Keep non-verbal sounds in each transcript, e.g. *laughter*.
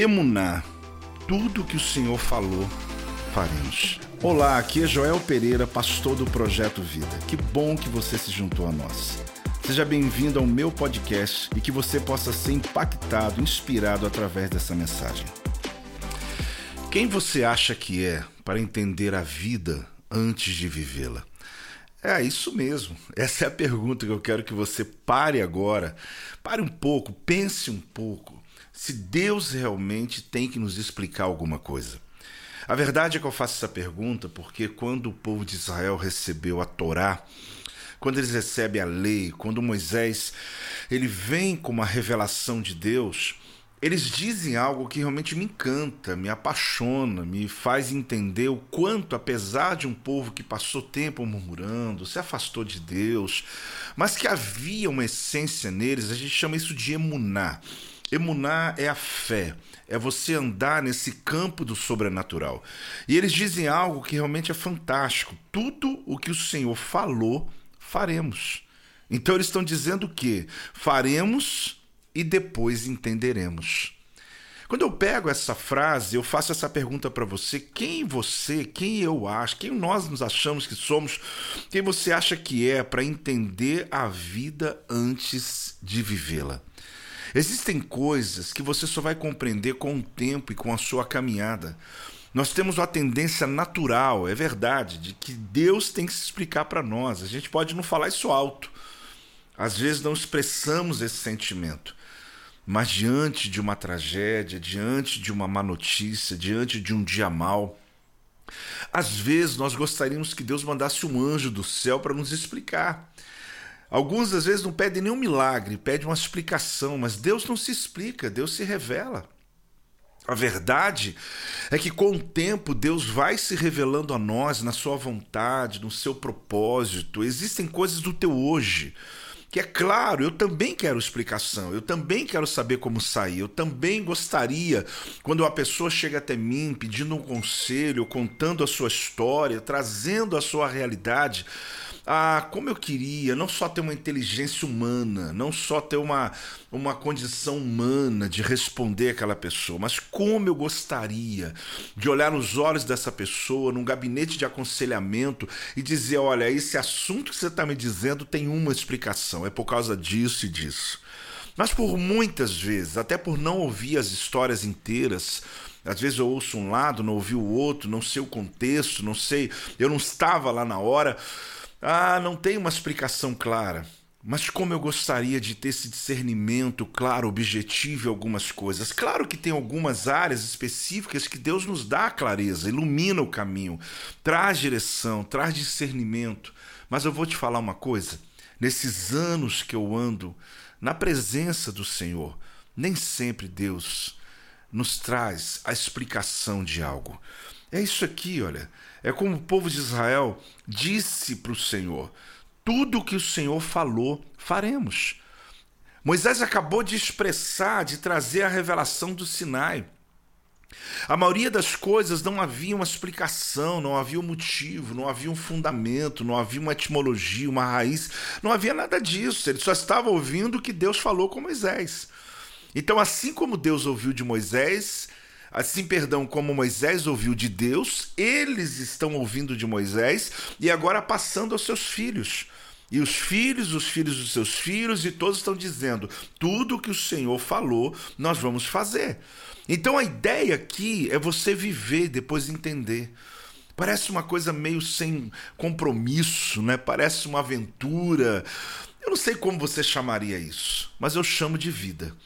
Emuná, tudo que o Senhor falou, faremos. Olá, aqui é Joel Pereira, pastor do Projeto Vida. Que bom que você se juntou a nós. Seja bem-vindo ao meu podcast e que você possa ser impactado, inspirado através dessa mensagem. Quem você acha que é para entender a vida antes de vivê-la? É isso mesmo. Essa é a pergunta que eu quero que você pare agora. Pare um pouco, pense um pouco. Se Deus realmente tem que nos explicar alguma coisa. A verdade é que eu faço essa pergunta porque quando o povo de Israel recebeu a Torá, quando eles recebem a lei, quando Moisés ele vem com uma revelação de Deus, eles dizem algo que realmente me encanta, me apaixona, me faz entender o quanto, apesar de um povo que passou tempo murmurando, se afastou de Deus, mas que havia uma essência neles, a gente chama isso de emuná. Emuná é a fé, é você andar nesse campo do sobrenatural. E eles dizem algo que realmente é fantástico: tudo o que o Senhor falou, faremos. Então eles estão dizendo que faremos e depois entenderemos. Quando eu pego essa frase, eu faço essa pergunta para você: quem você, quem eu acho, quem nós nos achamos que somos, quem você acha que é para entender a vida antes de vivê-la? Existem coisas que você só vai compreender com o tempo e com a sua caminhada. Nós temos uma tendência natural, é verdade, de que Deus tem que se explicar para nós. A gente pode não falar isso alto. Às vezes não expressamos esse sentimento. Mas diante de uma tragédia, diante de uma má notícia, diante de um dia mal, às vezes nós gostaríamos que Deus mandasse um anjo do céu para nos explicar. Alguns às vezes não pedem nenhum milagre, pedem uma explicação, mas Deus não se explica, Deus se revela. A verdade é que com o tempo Deus vai se revelando a nós na sua vontade, no seu propósito. Existem coisas do teu hoje que é claro, eu também quero explicação, eu também quero saber como sair, eu também gostaria, quando uma pessoa chega até mim pedindo um conselho, contando a sua história, trazendo a sua realidade, ah, como eu queria não só ter uma inteligência humana, não só ter uma, uma condição humana de responder aquela pessoa, mas como eu gostaria de olhar nos olhos dessa pessoa, num gabinete de aconselhamento e dizer: olha, esse assunto que você está me dizendo tem uma explicação, é por causa disso e disso. Mas por muitas vezes, até por não ouvir as histórias inteiras, às vezes eu ouço um lado, não ouvi o outro, não sei o contexto, não sei, eu não estava lá na hora. Ah, não tem uma explicação clara. Mas como eu gostaria de ter esse discernimento claro, objetivo em algumas coisas. Claro que tem algumas áreas específicas que Deus nos dá clareza, ilumina o caminho, traz direção, traz discernimento. Mas eu vou te falar uma coisa: nesses anos que eu ando na presença do Senhor, nem sempre Deus nos traz a explicação de algo. É isso aqui, olha. É como o povo de Israel disse para o Senhor: tudo que o Senhor falou, faremos. Moisés acabou de expressar, de trazer a revelação do Sinai. A maioria das coisas não havia uma explicação, não havia um motivo, não havia um fundamento, não havia uma etimologia, uma raiz, não havia nada disso. Ele só estava ouvindo o que Deus falou com Moisés. Então, assim como Deus ouviu de Moisés, Assim, perdão, como Moisés ouviu de Deus, eles estão ouvindo de Moisés e agora passando aos seus filhos. E os filhos, os filhos dos seus filhos, e todos estão dizendo: tudo o que o Senhor falou, nós vamos fazer. Então a ideia aqui é você viver, depois entender. Parece uma coisa meio sem compromisso, né? Parece uma aventura. Eu não sei como você chamaria isso, mas eu chamo de vida.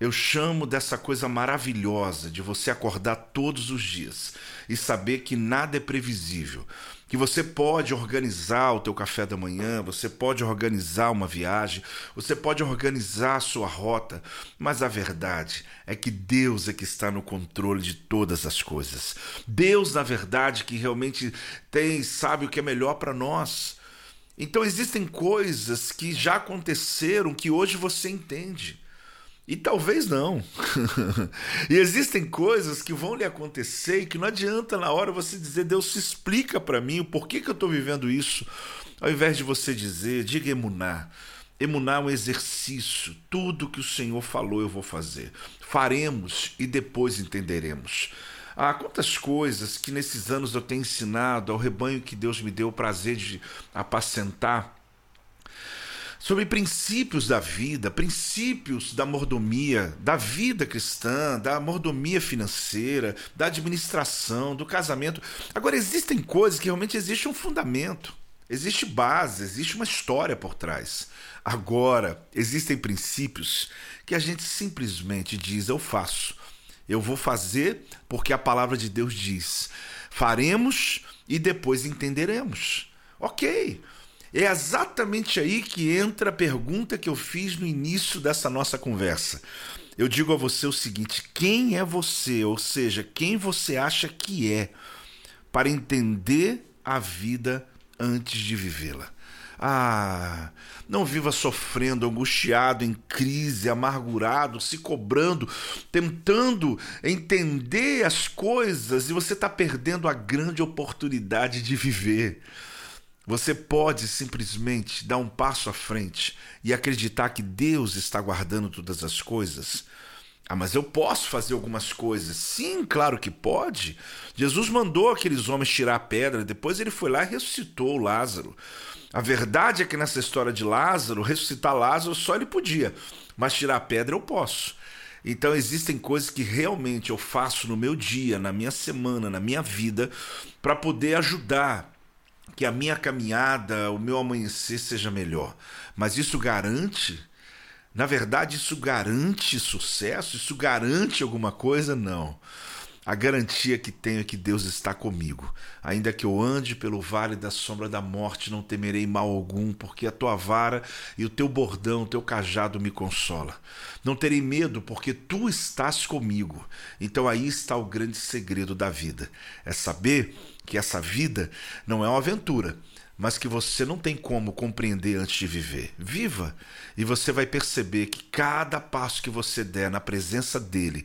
Eu chamo dessa coisa maravilhosa de você acordar todos os dias e saber que nada é previsível, que você pode organizar o teu café da manhã, você pode organizar uma viagem, você pode organizar a sua rota, mas a verdade é que Deus é que está no controle de todas as coisas. Deus, na verdade, que realmente tem, sabe o que é melhor para nós. Então existem coisas que já aconteceram que hoje você entende. E talvez não. *laughs* e existem coisas que vão lhe acontecer e que não adianta na hora você dizer, Deus se explica para mim o porquê que eu estou vivendo isso. Ao invés de você dizer, diga emuná, Emuná é um exercício. Tudo que o Senhor falou eu vou fazer. Faremos e depois entenderemos. Ah, quantas coisas que nesses anos eu tenho ensinado ao rebanho que Deus me deu o prazer de apacentar sobre princípios da vida, princípios da mordomia, da vida cristã, da mordomia financeira, da administração, do casamento. Agora, existem coisas que realmente existe um fundamento. Existe base, existe uma história por trás. Agora, existem princípios que a gente simplesmente diz: eu faço. Eu vou fazer porque a palavra de Deus diz. Faremos e depois entenderemos. Ok. É exatamente aí que entra a pergunta que eu fiz no início dessa nossa conversa. Eu digo a você o seguinte: quem é você, ou seja, quem você acha que é, para entender a vida antes de vivê-la. Ah, não viva sofrendo, angustiado, em crise, amargurado, se cobrando, tentando entender as coisas e você está perdendo a grande oportunidade de viver. Você pode simplesmente dar um passo à frente e acreditar que Deus está guardando todas as coisas ah, mas eu posso fazer algumas coisas. Sim, claro que pode. Jesus mandou aqueles homens tirar a pedra, depois ele foi lá e ressuscitou Lázaro. A verdade é que nessa história de Lázaro, ressuscitar Lázaro só ele podia, mas tirar a pedra eu posso. Então existem coisas que realmente eu faço no meu dia, na minha semana, na minha vida, para poder ajudar que a minha caminhada, o meu amanhecer seja melhor. Mas isso garante na verdade, isso garante sucesso? Isso garante alguma coisa? Não. A garantia que tenho é que Deus está comigo. Ainda que eu ande pelo vale da sombra da morte, não temerei mal algum, porque a tua vara e o teu bordão, o teu cajado me consola. Não terei medo, porque tu estás comigo. Então aí está o grande segredo da vida. É saber que essa vida não é uma aventura, mas que você não tem como compreender antes de viver. Viva e você vai perceber que cada passo que você der na presença dele